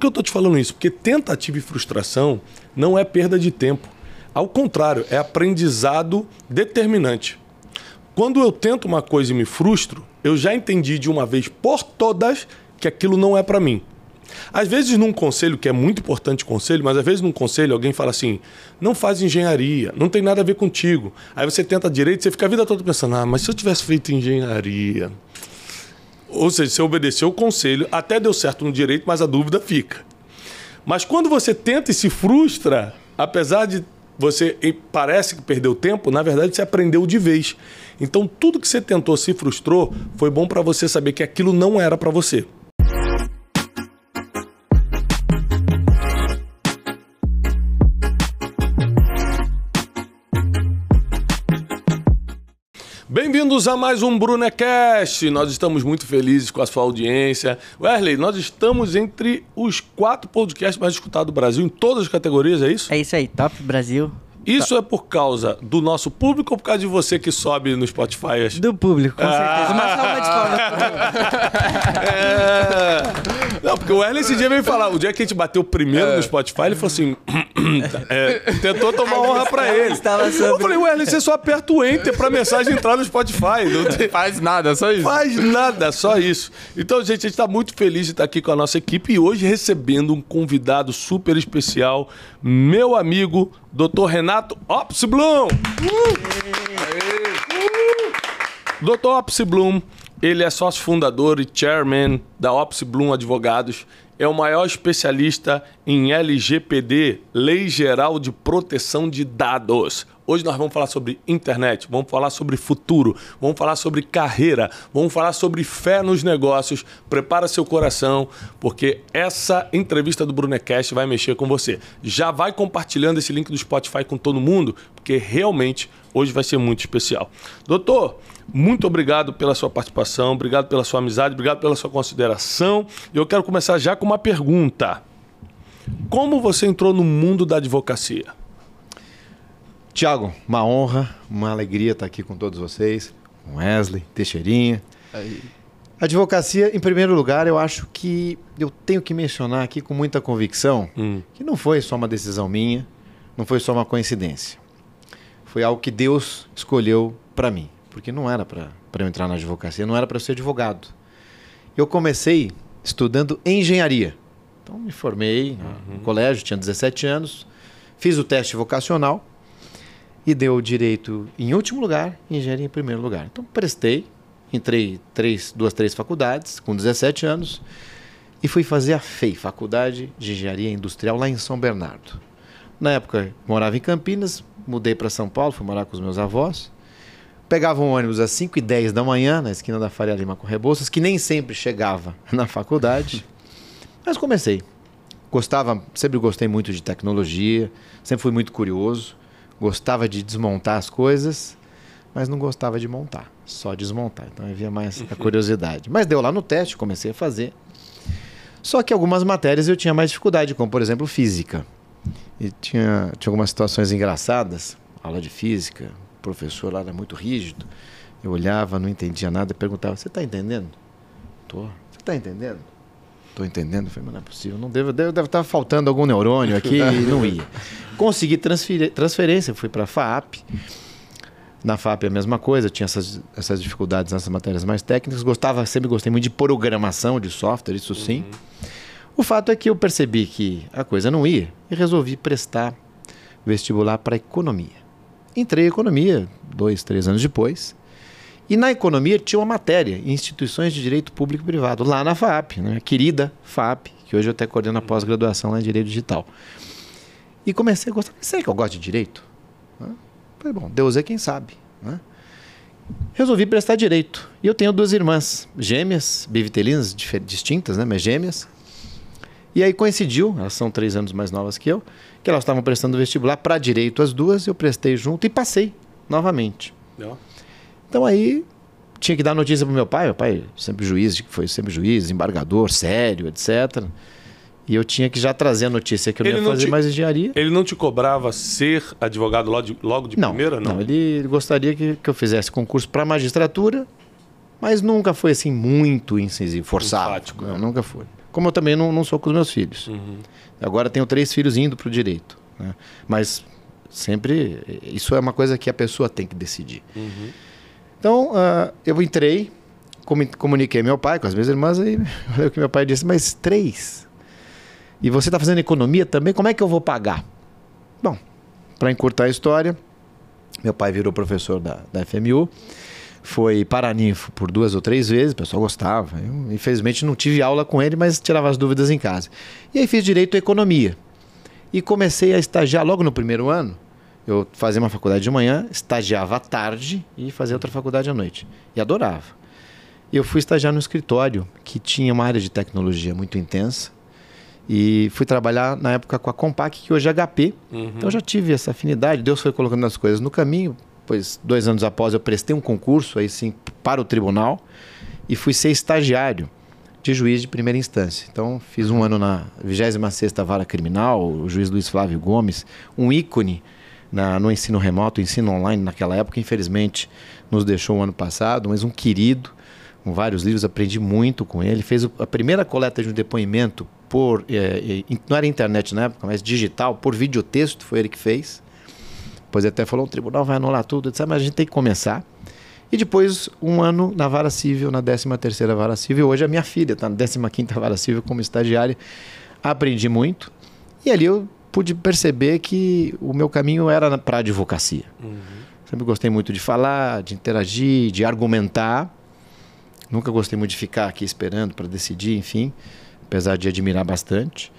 Que eu estou te falando isso? Porque tentativa e frustração não é perda de tempo. Ao contrário, é aprendizado determinante. Quando eu tento uma coisa e me frustro, eu já entendi de uma vez por todas que aquilo não é para mim. Às vezes, num conselho, que é muito importante conselho, mas às vezes num conselho alguém fala assim: não faz engenharia, não tem nada a ver contigo. Aí você tenta direito, você fica a vida toda pensando: ah, mas se eu tivesse feito engenharia. Ou seja, você obedeceu o conselho, até deu certo no direito, mas a dúvida fica. Mas quando você tenta e se frustra, apesar de você parece que perdeu tempo, na verdade você aprendeu de vez. Então tudo que você tentou se frustrou, foi bom para você saber que aquilo não era para você. Bem-vindos a mais um Brunecast. Nós estamos muito felizes com a sua audiência. Wesley, nós estamos entre os quatro podcasts mais escutados do Brasil em todas as categorias, é isso? É isso aí, Top Brasil. Isso é por causa do nosso público ou por causa de você que sobe no Spotify? Do público, com certeza. Uma salva de palmas. é... Não, porque o Erlen esse dia veio falar. O dia que a gente bateu primeiro é. no Spotify, ele falou assim. é, tentou tomar honra pra ele. Eu falei, Erlen, você só aperta o enter pra mensagem entrar no Spotify. Não tem... Faz nada, só isso. Faz nada, só isso. Então, gente, a gente tá muito feliz de estar aqui com a nossa equipe e hoje recebendo um convidado super especial, meu amigo, Dr. Renato Opsblum. Uh! Dr. Opsblum, ele é sócio fundador e chairman da Opsblum Advogados. É o maior especialista em LGPD, Lei Geral de Proteção de Dados. Hoje nós vamos falar sobre internet, vamos falar sobre futuro, vamos falar sobre carreira, vamos falar sobre fé nos negócios. Prepara seu coração, porque essa entrevista do Brunecast vai mexer com você. Já vai compartilhando esse link do Spotify com todo mundo, porque realmente hoje vai ser muito especial. Doutor, muito obrigado pela sua participação, obrigado pela sua amizade, obrigado pela sua consideração. E eu quero começar já com uma pergunta. Como você entrou no mundo da advocacia? Tiago, uma honra, uma alegria estar aqui com todos vocês, com Wesley, Teixeirinha. Aí. Advocacia, em primeiro lugar, eu acho que eu tenho que mencionar aqui com muita convicção hum. que não foi só uma decisão minha, não foi só uma coincidência. Foi algo que Deus escolheu para mim, porque não era para eu entrar na advocacia, não era para eu ser advogado. Eu comecei estudando engenharia. Então, me formei uhum. no colégio, tinha 17 anos, fiz o teste vocacional e deu direito em último lugar e engenharia em primeiro lugar. Então prestei, entrei três, duas, três faculdades com 17 anos e fui fazer a FEI, Faculdade de Engenharia Industrial lá em São Bernardo. Na época morava em Campinas, mudei para São Paulo, fui morar com os meus avós. Pegava um ônibus às 5 e 10 da manhã, na esquina da Faria Lima com Rebouças, que nem sempre chegava na faculdade. Mas comecei. Gostava, sempre gostei muito de tecnologia, sempre fui muito curioso gostava de desmontar as coisas, mas não gostava de montar, só desmontar. Então havia mais a curiosidade. Mas deu lá no teste, comecei a fazer. Só que algumas matérias eu tinha mais dificuldade, como por exemplo física. E tinha, tinha algumas situações engraçadas, aula de física, o professor lá era muito rígido. Eu olhava, não entendia nada, perguntava: Você está entendendo? Tô. Você está entendendo? Estou entendendo. Eu falei, mas não é possível. Não deve, deve, deve estar faltando algum neurônio aqui e não ia. Consegui transferência, fui para a FAP. Na FAP é a mesma coisa, tinha essas, essas dificuldades nessas matérias mais técnicas. Gostava, sempre gostei muito de programação de software, isso sim. Uhum. O fato é que eu percebi que a coisa não ia e resolvi prestar vestibular para economia. Entrei em economia dois, três anos depois e na economia tinha uma matéria, instituições de direito público e privado, lá na FAP, né? querida FAP, que hoje eu até coordeno a pós-graduação lá em Direito Digital. E comecei a gostar, sei que eu gosto de direito. Né? Falei, bom, Deus é quem sabe. Né? Resolvi prestar direito. E eu tenho duas irmãs, gêmeas, bivitelinas, distintas, né? mas gêmeas. E aí coincidiu, elas são três anos mais novas que eu, que elas estavam prestando vestibular para direito as duas, eu prestei junto e passei novamente. Não. Então aí tinha que dar notícia pro meu pai, meu pai sempre juiz, foi sempre juiz, embargador, sério, etc. E eu tinha que já trazer a notícia que eu ele não ia fazer te, mais engenharia. Ele não te cobrava ser advogado logo de, logo de não, primeira, não? Não, ele gostaria que, que eu fizesse concurso para magistratura, mas nunca foi assim muito incisivo, forçado. Enfático, não, nunca foi. Como eu também não, não sou com os meus filhos. Uhum. Agora tenho três filhos indo para o direito. Né? Mas sempre, isso é uma coisa que a pessoa tem que decidir. Uhum. Então, uh, eu entrei, comuniquei meu pai com as minhas irmãs, e o que meu pai disse, mas três? E você está fazendo economia também? Como é que eu vou pagar? Bom, para encurtar a história, meu pai virou professor da, da FMU, foi paraninfo por duas ou três vezes, o pessoal gostava. Eu, infelizmente, não tive aula com ele, mas tirava as dúvidas em casa. E aí fiz direito à economia. E comecei a estagiar logo no primeiro ano. Eu fazia uma faculdade de manhã, estagiava à tarde e fazia outra faculdade à noite. E adorava. E eu fui estagiar no escritório, que tinha uma área de tecnologia muito intensa. E fui trabalhar na época com a Compaq, que hoje é HP. Uhum. Então já tive essa afinidade. Deus foi colocando as coisas no caminho. Pois dois anos após eu prestei um concurso aí sim para o tribunal e fui ser estagiário de juiz de primeira instância. Então fiz um ano na 26 Vara Criminal, o juiz Luiz Flávio Gomes, um ícone na, no ensino remoto, ensino online naquela época, infelizmente nos deixou o ano passado, mas um querido, com vários livros, aprendi muito com ele. Fez a primeira coleta de um depoimento por. É, é, não era internet na época, mas digital, por videotexto, foi ele que fez. Depois até falou: o tribunal vai anular tudo, etc. Mas a gente tem que começar. E depois, um ano na vara civil, na 13 vara civil. Hoje a minha filha está na 15 vara civil como estagiária. Aprendi muito. E ali eu pude perceber que o meu caminho era para a advocacia. Uhum. Sempre gostei muito de falar, de interagir, de argumentar. Nunca gostei muito de ficar aqui esperando para decidir, enfim apesar de admirar bastante.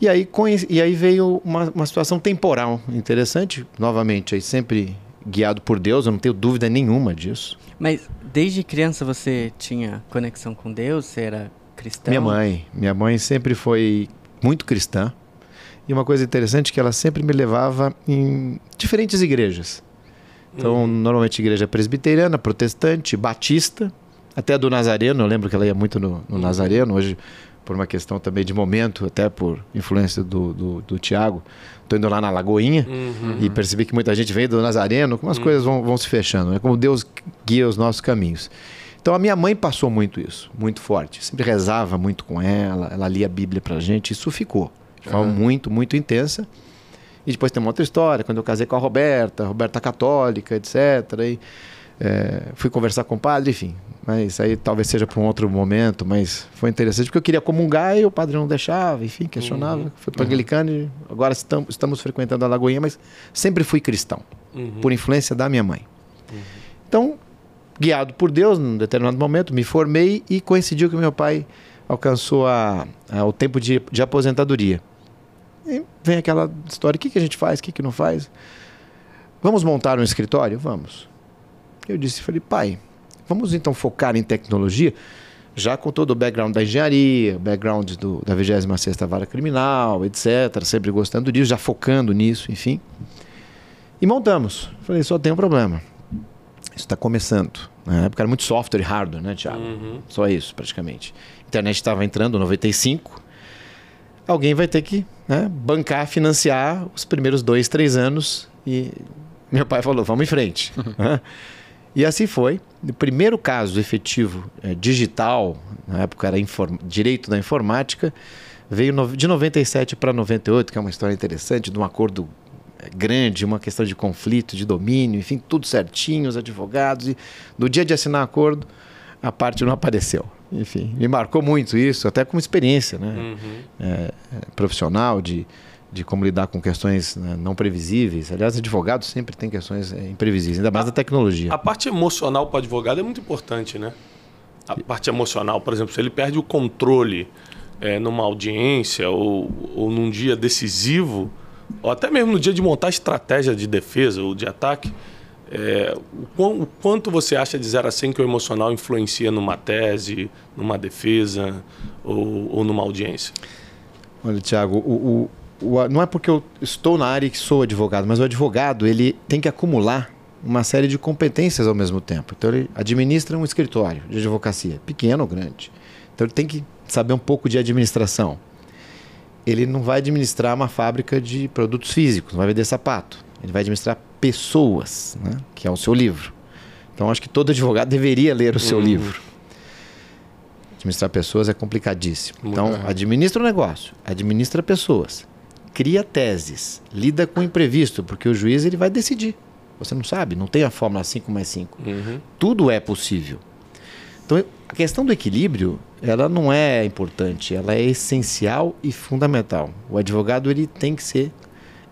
E aí, e aí veio uma, uma situação temporal interessante, novamente, aí sempre guiado por Deus, eu não tenho dúvida nenhuma disso. Mas desde criança você tinha conexão com Deus? Você era cristão? Minha mãe. Minha mãe sempre foi muito cristã. E uma coisa interessante é que ela sempre me levava em diferentes igrejas. Então, uhum. normalmente igreja presbiteriana, protestante, batista, até do Nazareno, eu lembro que ela ia muito no, no uhum. Nazareno, hoje por uma questão também de momento, até por influência do, do, do Tiago. Estou indo lá na Lagoinha uhum. e percebi que muita gente vem do Nazareno, como as uhum. coisas vão, vão se fechando, é né? como Deus guia os nossos caminhos. Então a minha mãe passou muito isso, muito forte. Sempre rezava muito com ela, ela lia a Bíblia pra gente, isso ficou. De forma uhum. muito, muito intensa. E depois tem uma outra história, quando eu casei com a Roberta, a Roberta católica, etc. E, é, fui conversar com o padre, enfim, mas aí talvez seja para um outro momento, mas foi interessante porque eu queria comungar e o padre não deixava, enfim, questionava. Uhum. Fui para anglicano e agora estamos, estamos frequentando a Lagoinha, mas sempre fui cristão, uhum. por influência da minha mãe. Uhum. Então, guiado por Deus, num determinado momento, me formei e coincidiu que meu pai alcançou a, a, o tempo de, de aposentadoria. E vem aquela história: o que, que a gente faz, o que, que não faz? Vamos montar um escritório? Vamos. Eu disse, falei, pai, Vamos então focar em tecnologia, já com todo o background da engenharia, background do, da 26 Vara Criminal, etc. Sempre gostando disso, já focando nisso, enfim. E montamos. Falei, só tem um problema. Isso está começando. Na época era muito software e hardware, né, Thiago? Uhum. Só isso, praticamente. A internet estava entrando, 95. Alguém vai ter que né, bancar, financiar os primeiros dois, três anos. E meu pai falou, vamos em frente. E assim foi. O primeiro caso efetivo é, digital, na época era direito da informática, veio no, de 97 para 98, que é uma história interessante, de um acordo é, grande, uma questão de conflito, de domínio, enfim, tudo certinho, os advogados. E no dia de assinar acordo, a parte não apareceu. Enfim, me marcou muito isso, até como experiência né? Uhum. É, profissional de de como lidar com questões né, não previsíveis. Aliás, advogado sempre tem questões é, imprevisíveis, ainda mais a, da tecnologia. A parte emocional para o advogado é muito importante, né? A parte emocional, por exemplo, se ele perde o controle é, numa audiência ou, ou num dia decisivo, ou até mesmo no dia de montar estratégia de defesa ou de ataque, é, o, o, quanto você acha de 0 a 100 que o emocional influencia numa tese, numa defesa ou, ou numa audiência? Olha, Tiago, o, o, não é porque eu estou na área que sou advogado, mas o advogado ele tem que acumular uma série de competências ao mesmo tempo. Então ele administra um escritório de advocacia, pequeno ou grande. Então ele tem que saber um pouco de administração. Ele não vai administrar uma fábrica de produtos físicos, não vai vender sapato. Ele vai administrar pessoas, né? que é o seu livro. Então acho que todo advogado deveria ler o seu uhum. livro. Administrar pessoas é complicadíssimo. Então, administra o negócio, administra pessoas, cria teses, lida com o imprevisto, porque o juiz ele vai decidir. Você não sabe, não tem a fórmula 5 mais 5. Uhum. Tudo é possível. Então, a questão do equilíbrio, ela não é importante, ela é essencial e fundamental. O advogado ele tem que ser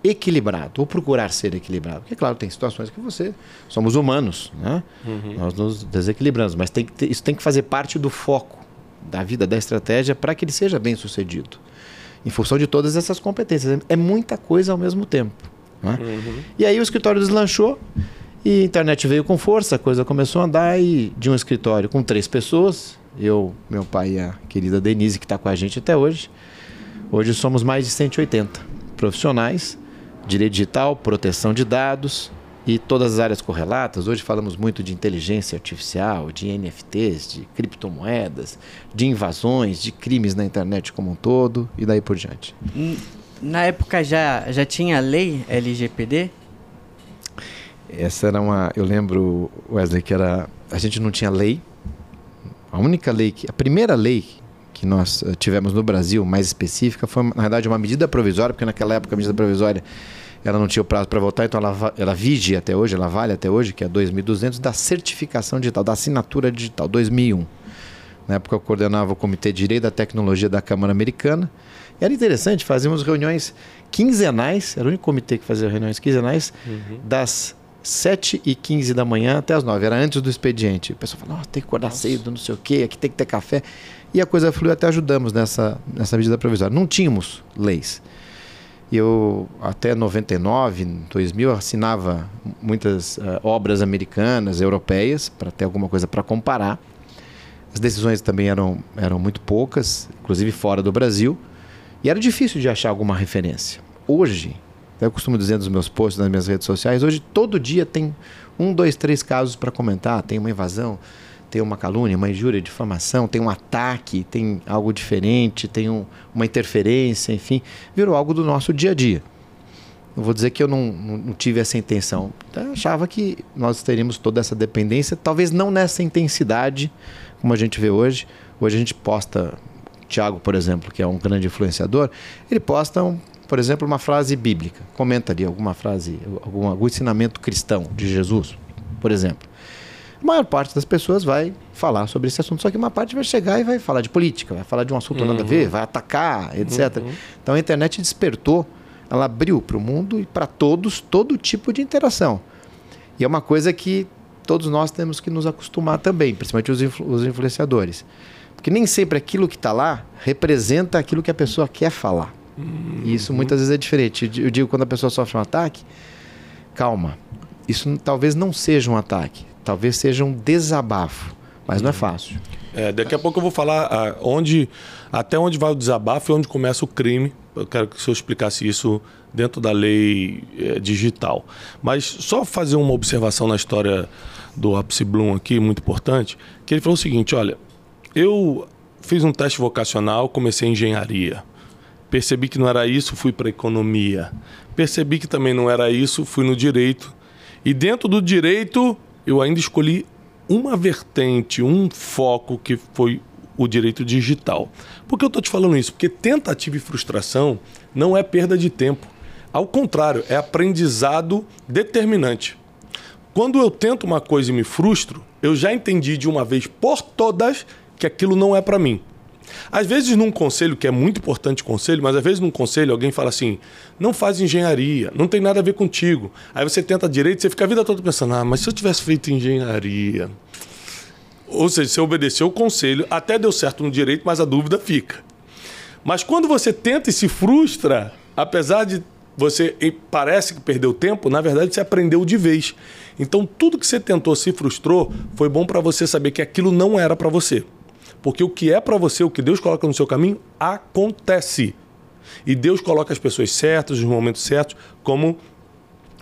equilibrado, ou procurar ser equilibrado. Porque, claro, tem situações que você. Somos humanos, né? Uhum. Nós nos desequilibramos, mas tem que ter- isso tem que fazer parte do foco da vida, da estratégia, para que ele seja bem sucedido. Em função de todas essas competências. É muita coisa ao mesmo tempo. né? E aí o escritório deslanchou e a internet veio com força, a coisa começou a andar e de um escritório com três pessoas, eu, meu pai e a querida Denise, que está com a gente até hoje, hoje somos mais de 180 profissionais, direito digital, proteção de dados e todas as áreas correlatas. Hoje falamos muito de inteligência artificial, de NFTs, de criptomoedas, de invasões, de crimes na internet como um todo e daí por diante. Na época já, já tinha lei LGPD? Essa era uma. Eu lembro, Wesley, que era. A gente não tinha lei. A única lei que. A primeira lei que nós eh, tivemos no Brasil, mais específica, foi, na verdade, uma medida provisória, porque naquela época a medida provisória ela não tinha o prazo para votar, então ela, ela vige até hoje, ela vale até hoje, que é 2.200, da certificação digital, da assinatura digital, 2001. Na época eu coordenava o Comitê de Direito da Tecnologia da Câmara Americana. Era interessante, fazíamos reuniões quinzenais, era o único comitê que fazia reuniões quinzenais, das 7 e 15 da manhã até as 9. Era antes do expediente. O pessoal falava, "Nossa, tem que acordar cedo, não sei o quê, aqui tem que ter café. E a coisa fluiu, até ajudamos nessa, nessa medida provisória. Não tínhamos leis. E eu, até 99, 2000, eu assinava muitas eh, obras americanas, europeias, para ter alguma coisa para comparar. As decisões também eram, eram muito poucas, inclusive fora do Brasil. E era difícil de achar alguma referência. Hoje, eu costumo dizer nos meus posts, nas minhas redes sociais, hoje todo dia tem um, dois, três casos para comentar. Tem uma invasão, tem uma calúnia, uma injúria, difamação, tem um ataque, tem algo diferente, tem um- uma interferência, enfim. Virou algo do nosso dia a dia. Não vou dizer que eu não, não, não tive essa intenção. Eu achava que nós teríamos toda essa dependência, talvez não nessa intensidade como a gente vê hoje. Hoje a gente posta, Tiago, por exemplo, que é um grande influenciador, ele posta, um, por exemplo, uma frase bíblica. Comenta ali alguma frase, algum, algum ensinamento cristão de Jesus, por exemplo. A maior parte das pessoas vai falar sobre esse assunto, só que uma parte vai chegar e vai falar de política, vai falar de um assunto nada a ver, vai atacar, etc. Então a internet despertou, ela abriu para o mundo e para todos todo tipo de interação. E é uma coisa que todos nós temos que nos acostumar também, principalmente os, influ- os influenciadores. Porque nem sempre aquilo que está lá representa aquilo que a pessoa quer falar. E isso muitas vezes é diferente. Eu di- Eu digo quando a pessoa sofre um ataque, calma. Isso talvez não seja um ataque, talvez seja um desabafo, mas não é fácil. É, daqui a pouco eu vou falar ah, onde, até onde vai o desabafo e onde começa o crime. Eu quero que o senhor explicasse isso dentro da lei eh, digital. Mas só fazer uma observação na história do Apsi Bloom aqui, muito importante, que ele falou o seguinte, olha, eu fiz um teste vocacional, comecei em engenharia. Percebi que não era isso, fui para economia. Percebi que também não era isso, fui no direito. E dentro do direito, eu ainda escolhi uma vertente, um foco que foi o direito digital. Por que eu estou te falando isso? Porque tentativa e frustração não é perda de tempo. Ao contrário, é aprendizado determinante. Quando eu tento uma coisa e me frustro, eu já entendi de uma vez por todas que aquilo não é para mim. Às vezes num conselho, que é muito importante conselho, mas às vezes num conselho alguém fala assim: "Não faz engenharia, não tem nada a ver contigo". Aí você tenta direito, você fica a vida toda pensando: "Ah, mas se eu tivesse feito engenharia". Ou seja, você obedeceu o conselho, até deu certo no direito, mas a dúvida fica. Mas quando você tenta e se frustra, apesar de você parece que perdeu tempo, na verdade você aprendeu de vez. Então tudo que você tentou se frustrou foi bom para você saber que aquilo não era para você. Porque o que é para você, o que Deus coloca no seu caminho, acontece. E Deus coloca as pessoas certas, nos momentos certos, como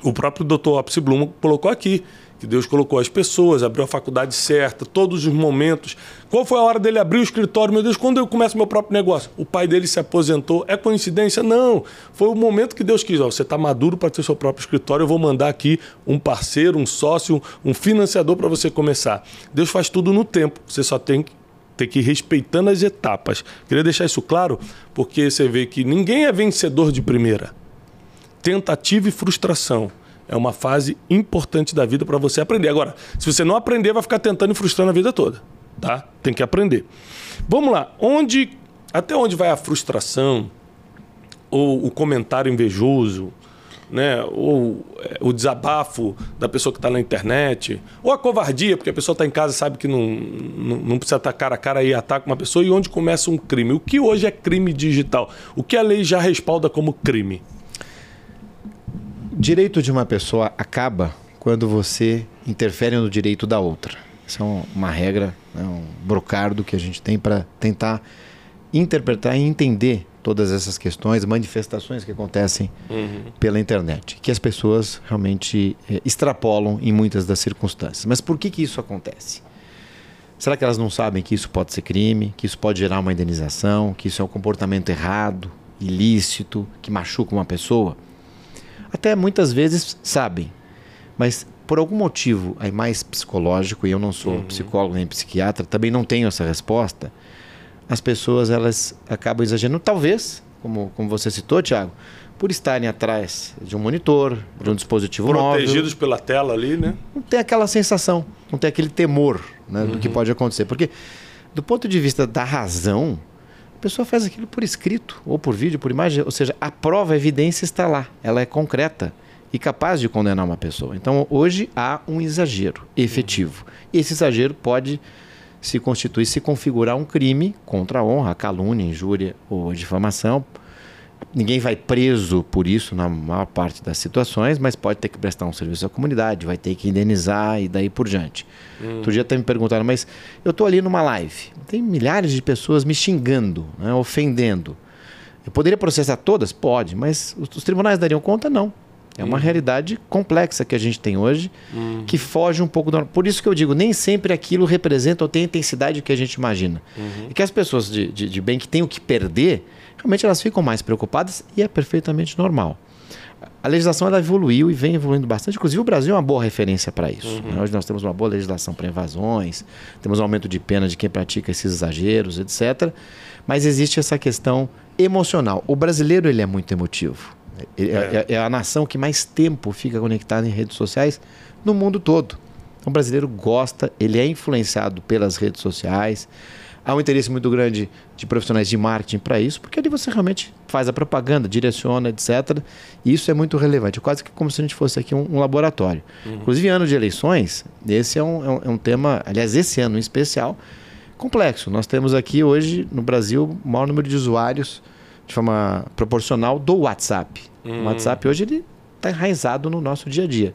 o próprio Dr. Opsi Blum colocou aqui, que Deus colocou as pessoas, abriu a faculdade certa, todos os momentos. Qual foi a hora dele abrir o escritório? Meu Deus, quando eu começo meu próprio negócio? O pai dele se aposentou. É coincidência? Não. Foi o momento que Deus quis. Ó, você está maduro para ter seu próprio escritório, eu vou mandar aqui um parceiro, um sócio, um financiador para você começar. Deus faz tudo no tempo. Você só tem que Tem que ir respeitando as etapas. Queria deixar isso claro, porque você vê que ninguém é vencedor de primeira. Tentativa e frustração é uma fase importante da vida para você aprender. Agora, se você não aprender, vai ficar tentando e frustrando a vida toda, tá? Tem que aprender. Vamos lá. Onde até onde vai a frustração ou o comentário invejoso, né? ou é, o desabafo da pessoa que está na internet, ou a covardia, porque a pessoa está em casa e sabe que não, não, não, precisa estar cara a cara e ataca uma pessoa, e onde começa um crime. O que hoje é crime digital? O que a lei já respalda como crime? Direito de uma pessoa acaba quando você interfere no direito da outra. Isso é uma regra, né? um brocardo que a gente tem para tentar interpretar e entender todas essas questões, manifestações que acontecem uhum. pela internet, que as pessoas realmente é, extrapolam em muitas das circunstâncias. Mas por que, que isso acontece? Será que elas não sabem que isso pode ser crime, que isso pode gerar uma indenização, que isso é um comportamento errado, ilícito, que machuca uma pessoa? Até muitas vezes sabem, mas por algum motivo aí mais psicológico, e eu não sou uhum. psicólogo nem psiquiatra, também não tenho essa resposta, as pessoas elas acabam exagerando, talvez, como, como você citou, Tiago, por estarem atrás de um monitor, de um dispositivo Protegidos móvel. Protegidos pela tela ali, né? Não tem aquela sensação, não tem aquele temor né, uhum. do que uhum. pode acontecer. Porque, do ponto de vista da razão, a pessoa faz aquilo por escrito, ou por vídeo, por imagem, ou seja, a prova, a evidência está lá, ela é concreta e capaz de condenar uma pessoa. Então, hoje há um exagero efetivo. E esse exagero pode se constitui, se configurar um crime contra a honra, calúnia, injúria ou difamação. Ninguém vai preso por isso na maior parte das situações, mas pode ter que prestar um serviço à comunidade, vai ter que indenizar e daí por diante. Hum. Outro dia até me perguntaram, mas eu estou ali numa live, tem milhares de pessoas me xingando, né, ofendendo. Eu poderia processar todas? Pode, mas os tribunais dariam conta? Não. É uma uhum. realidade complexa que a gente tem hoje, uhum. que foge um pouco do. Por isso que eu digo, nem sempre aquilo representa ou tem a intensidade que a gente imagina. Uhum. E que as pessoas de, de, de bem que têm o que perder, realmente elas ficam mais preocupadas e é perfeitamente normal. A legislação ela evoluiu e vem evoluindo bastante. Inclusive, o Brasil é uma boa referência para isso. Uhum. Né? Hoje nós temos uma boa legislação para invasões, temos um aumento de pena de quem pratica esses exageros, etc. Mas existe essa questão emocional. O brasileiro ele é muito emotivo. É, é. é, é, a nação que mais tempo fica conectada em redes sociais no mundo todo. Então, o brasileiro gosta, ele é influenciado pelas redes sociais. Há um interesse muito grande de profissionais de marketing para isso, porque ali você realmente faz a propaganda, direciona, etc. E isso é muito relevante, quase que como se a gente fosse aqui um, um laboratório. Uhum. Inclusive, ano de eleições, esse é um, é um, é um tema, aliás, esse ano em especial, complexo. Nós temos aqui hoje no Brasil o maior número de usuários de forma proporcional do WhatsApp. Hum. O WhatsApp hoje ele está enraizado no nosso dia a dia.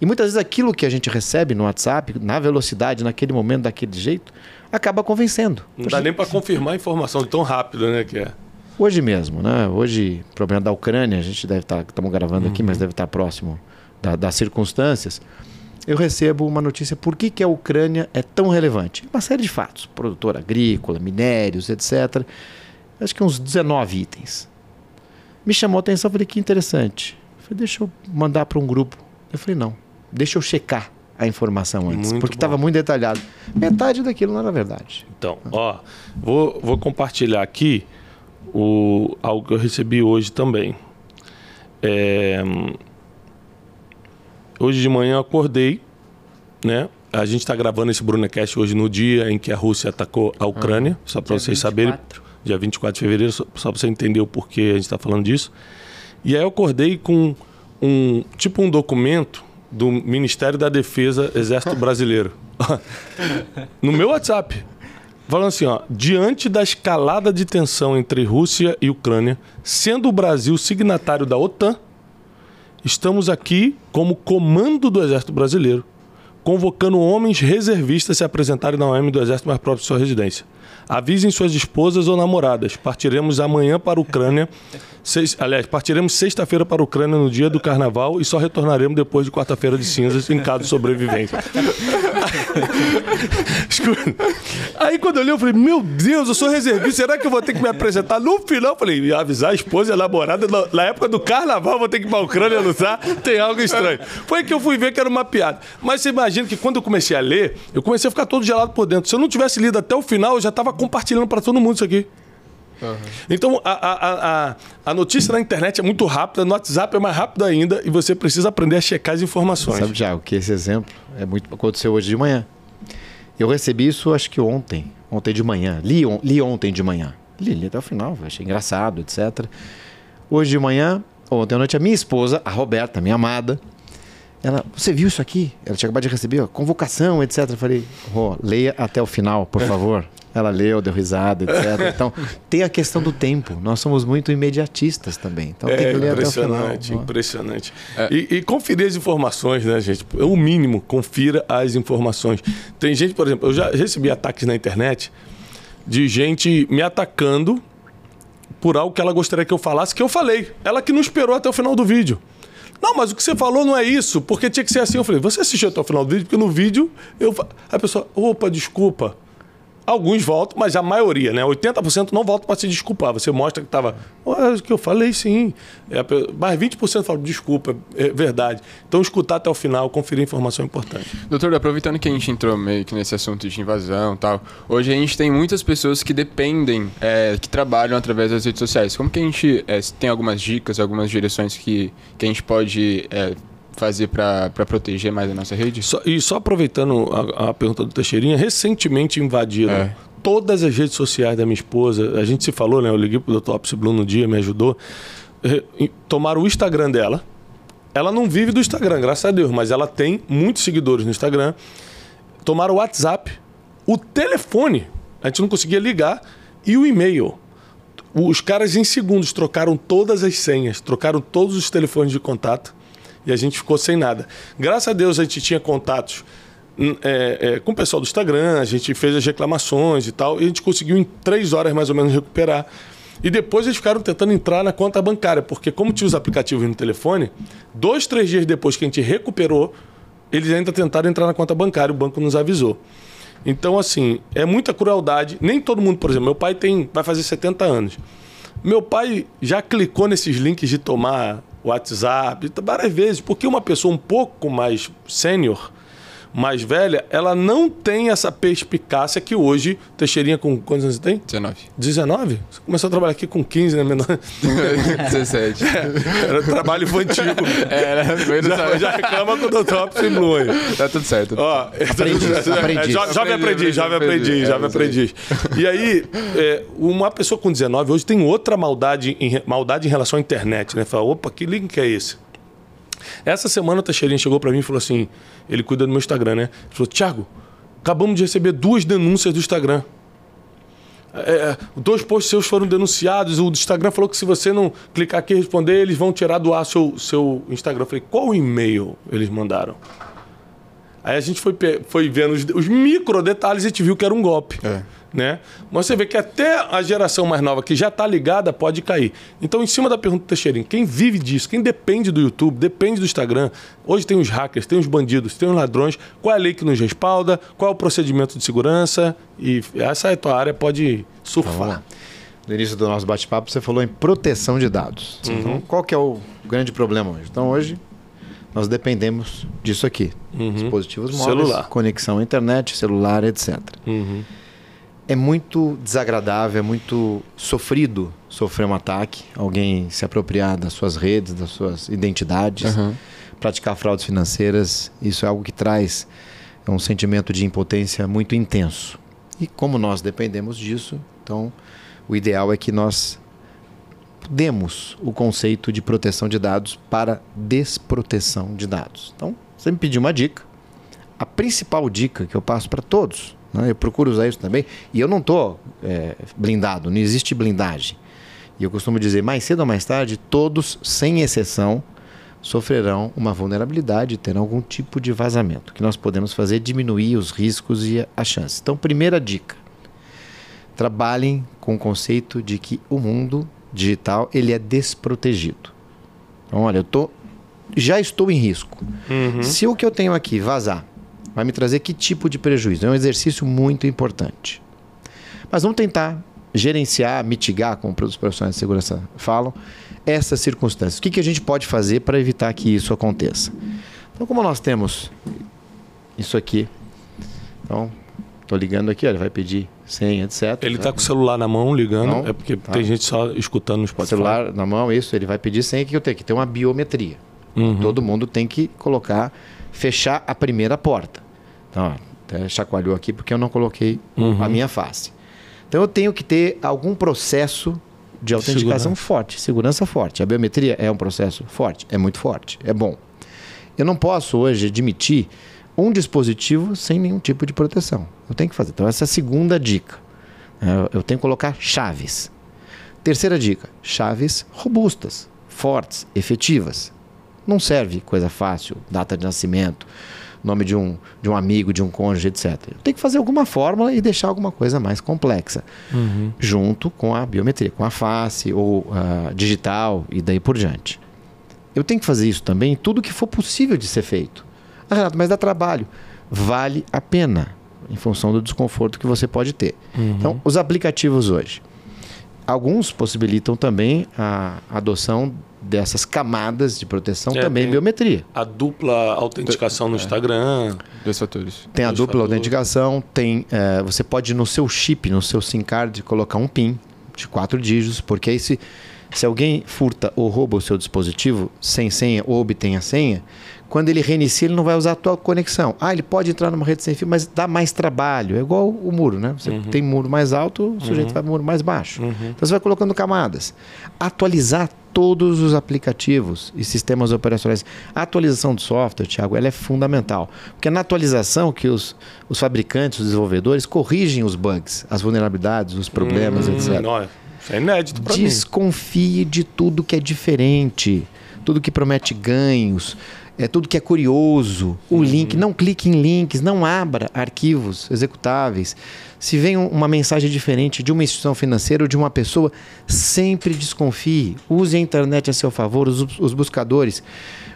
E muitas vezes aquilo que a gente recebe no WhatsApp, na velocidade, naquele momento, daquele jeito, acaba convencendo. Não dá nem para confirmar a informação tão rápido, né, que é. Hoje mesmo, né? Hoje, problema da Ucrânia, a gente deve estar, tá, estamos gravando uhum. aqui, mas deve estar próximo da, das circunstâncias. Eu recebo uma notícia por que, que a Ucrânia é tão relevante. Uma série de fatos, produtor agrícola, minérios, etc acho que uns 19 itens. Me chamou a atenção, falei que interessante. Falei, deixa eu mandar para um grupo. Eu falei, não, deixa eu checar a informação antes, muito porque estava muito detalhado. Metade daquilo não era verdade. Então, ó, vou, vou compartilhar aqui o, algo que eu recebi hoje também. É, hoje de manhã eu acordei, né? A gente está gravando esse Brunecast hoje no dia em que a Rússia atacou a Ucrânia, uhum. só para vocês 24. saberem dia 24 de fevereiro, só, só para você entender o porquê a gente está falando disso. E aí eu acordei com um tipo um documento do Ministério da Defesa Exército Brasileiro. no meu WhatsApp. Falando assim, ó, diante da escalada de tensão entre Rússia e Ucrânia, sendo o Brasil signatário da OTAN, estamos aqui como comando do Exército Brasileiro, convocando homens reservistas a se apresentarem na OM do Exército mais próximo de sua residência. Avisem suas esposas ou namoradas. Partiremos amanhã para a Ucrânia, Seis, aliás, partiremos sexta-feira para a Ucrânia no dia do carnaval e só retornaremos depois de quarta-feira de cinzas em caso de sobrevivência. Aí quando eu li, eu falei, meu Deus, eu sou reservista, será que eu vou ter que me apresentar? No final, eu falei, avisar a esposa e a namorada, na, época do carnaval, vou ter que ir para a Ucrânia lutar, tem algo estranho. Foi que eu fui ver que era uma piada. Mas você imagina que quando eu comecei a ler, eu comecei a ficar todo gelado por dentro. Se eu não tivesse lido até o final, eu já estava compartilhando para todo mundo isso aqui. Uhum. Então, a, a, a, a, notícia na internet é muito rápida, no WhatsApp é mais rápida ainda e você precisa aprender a checar as informações. Sabe, Tiago, que esse exemplo é muito aconteceu hoje de manhã. Eu recebi isso, acho que ontem, ontem de manhã. Li, on, li ontem de manhã. Li, li até o final, achei engraçado, etc. Hoje de manhã, ontem à noite, a minha esposa, a Roberta, minha amada, ela, você viu isso aqui? Ela tinha acabado de receber, ó, convocação, etc. Eu falei, oh, leia até o final, por favor. Ela leu, deu risada, etc. Então, tem a questão do tempo. Nós somos muito imediatistas também. Então, é, tem que ler até o final. Impressionante, impressionante. É. E, e, conferir as informações, né, gente? É o mínimo, confira as informações. Tem gente, por exemplo, eu já recebi ataques na internet de gente me atacando por algo que ela gostaria que eu falasse, que eu falei. Ela que não esperou até o final do vídeo. Não, mas o que você falou não é isso, porque tinha que ser assim. Eu falei, você assistiu até o final do vídeo? Porque no vídeo eu. A pessoa, opa, desculpa. Alguns voltam, mas a maioria, né? 80% não volta para se desculpar. Você mostra que estava. O que eu falei, sim. É, mas 20% falam, desculpa, é verdade. Então, escutar até o final, conferir informação é importante. Doutor, aproveitando que a gente entrou meio que nesse assunto de invasão e tal, hoje a gente tem muitas pessoas que dependem, é, que trabalham através das redes sociais. Como que a gente é, tem algumas dicas, algumas direções que, que a gente pode é, fazer para proteger mais a nossa rede? Só, e só aproveitando a, a, pergunta do Teixeirinha, recentemente invadiram é. todas as redes sociais da minha esposa. A gente se falou, né? Eu liguei pro Dr. Opsi Blue no dia, me ajudou. Tomaram o Instagram dela. Ela não vive do Instagram, graças a Deus, mas ela tem muitos seguidores no Instagram. Tomaram o WhatsApp, o telefone, a gente não conseguia ligar, e o e-mail. Os caras em segundos trocaram todas as senhas, trocaram todos os telefones de contato e a gente ficou sem nada. Graças a Deus a gente tinha contatos hum, é, é, com o pessoal do Instagram, a gente fez as reclamações e tal, e a gente conseguiu em três horas mais ou menos recuperar. E depois eles ficaram tentando entrar na conta bancária, porque como tinha os aplicativos no telefone, dois, três dias depois que a gente recuperou, eles ainda tentaram entrar na conta bancária, o banco nos avisou. Então, assim, é muita crueldade. Nem todo mundo, por exemplo, meu pai tem, vai fazer 70 anos. Meu pai já clicou nesses links de tomar WhatsApp, várias vezes, porque uma pessoa um pouco mais sênior, mais velha, ela não tem essa perspicácia que hoje, Teixeirinha com quantos anos você tem? 19. 19? Você começou a trabalhar aqui com 15, né? Menor? 17. É, era trabalho infantil. Era, já, já reclama com o Dr. Opsi Blue aí. Tá tudo certo. Ó, aprendi, aprendi. É, jovem aprendiz, jovem aprendiz, jovem aprendiz. E aí, é, uma pessoa com 19 hoje tem outra maldade em, maldade em relação à internet, né? Fala, opa, que link é esse? Essa semana o Teixeirinha chegou para mim e falou assim: ele cuida do meu Instagram, né? Ele falou: Thiago, acabamos de receber duas denúncias do Instagram. É, é dois posts seus foram denunciados. O Instagram falou que se você não clicar aqui e responder, eles vão tirar do ar seu, seu Instagram. Eu falei: qual e-mail eles mandaram? Aí a gente foi, foi vendo os, os micro detalhes e a gente viu que era um golpe. É né? Mas você vê que até a geração mais nova que já está ligada pode cair. Então, em cima da pergunta do Teixeirinho, quem vive disso, quem depende do YouTube, depende do Instagram, hoje tem os hackers, tem os bandidos, tem os ladrões, qual é a lei que nos respalda, qual é o procedimento de segurança, e essa é a tua área, pode surfar. Então, no início do nosso bate-papo, você falou em proteção de dados. Uhum. Então, qual que é o grande problema hoje? Então, hoje, nós dependemos disso aqui. Uhum. Dispositivos móveis, celular. conexão à internet, celular, etc. Uhum é muito desagradável, é muito sofrido sofrer um ataque, alguém se apropriar das suas redes, das suas identidades, uhum. praticar fraudes financeiras. Isso é algo que traz um sentimento de impotência muito intenso. E como nós dependemos disso, então o ideal é que nós demos o conceito de proteção de dados para desproteção de dados. Então, você me pediu uma dica. A principal dica que eu passo para todos né? Eu procuro usar isso também. E eu não estou é, blindado, não existe blindagem. E eu costumo dizer, mais cedo ou mais tarde, todos, sem exceção, sofrerão uma vulnerabilidade terão algum tipo de vazamento. O que nós podemos fazer é diminuir os riscos e as chances. Então, primeira dica: trabalhem com o conceito de que o mundo digital, ele é desprotegido. Então, olha, eu tô, já estou em risco. Uhum. Se o que eu tenho aqui vazar, vai me trazer que tipo de prejuízo? É um exercício muito importante. Mas vamos tentar gerenciar, mitigar, como os profissionais de segurança falam, essas circunstâncias. O que, que a gente pode fazer para evitar que isso aconteça? Então, como nós temos isso aqui, então, estou ligando aqui, ele vai pedir senha, etc. Ele está com o celular na mão ligando, Não, é porque tá. tem gente só escutando no Spotify. celular na mão, isso, ele vai pedir senha, o que eu tenho que ter uma biometria. Uhum. Todo mundo tem que colocar, fechar a primeira porta. Então, até chacoalhou aqui porque eu não coloquei Uhum. a minha face. Então eu tenho que ter algum processo de autenticação Segurança. forte, segurança forte. A biometria é um processo forte, é muito forte, é bom. Eu não posso hoje admitir um dispositivo sem nenhum tipo de proteção. Eu tenho que fazer. Então essa é a segunda dica. É, Eu tenho que colocar chaves. Terceira dica: chaves robustas, fortes, efetivas. Não serve coisa fácil, data de nascimento, nome de um, de um amigo, de um cônjuge, etc. Eu tenho que fazer alguma fórmula e deixar alguma coisa mais complexa, Uhum. junto com a biometria, com a face ou ah, digital e daí por diante. Eu tenho que fazer isso também em tudo que for possível de ser feito. Ah, Renato, mas dá trabalho. Vale a pena, em função do desconforto que você pode ter. Então, os aplicativos hoje. Alguns possibilitam também a adoção dessas camadas de proteção, É, também tem- biometria. A dupla autenticação no Instagram. Dois fatores. Tem a Dois dupla fatores. autenticação, tem, eh, você pode no seu chip, no seu SIM card, colocar um PIN de quatro dígitos, porque aí se, se alguém furta ou rouba o seu dispositivo sem senha ou obtém a senha, quando ele reinicia, ele não vai usar a tua conexão. Ah, ele pode entrar numa rede sem fio, mas dá mais trabalho. É igual o muro, né? Você tem muro mais alto, o sujeito vai para muro mais baixo. Então você vai colocando camadas. Atualizar todos os aplicativos e sistemas operacionais. A atualização do software, Thiago, ela é fundamental. Porque é na atualização que os, os fabricantes, os desenvolvedores, corrigem os bugs, as vulnerabilidades, os problemas, etc. Não, é inédito para mim. Desconfie de tudo que é diferente, tudo que promete ganhos, é tudo que é curioso. O link, não clique em links, não abra arquivos executáveis. Se vem um- uma mensagem diferente de uma instituição financeira ou de uma pessoa, sempre desconfie. Use a internet a seu favor, os, os buscadores.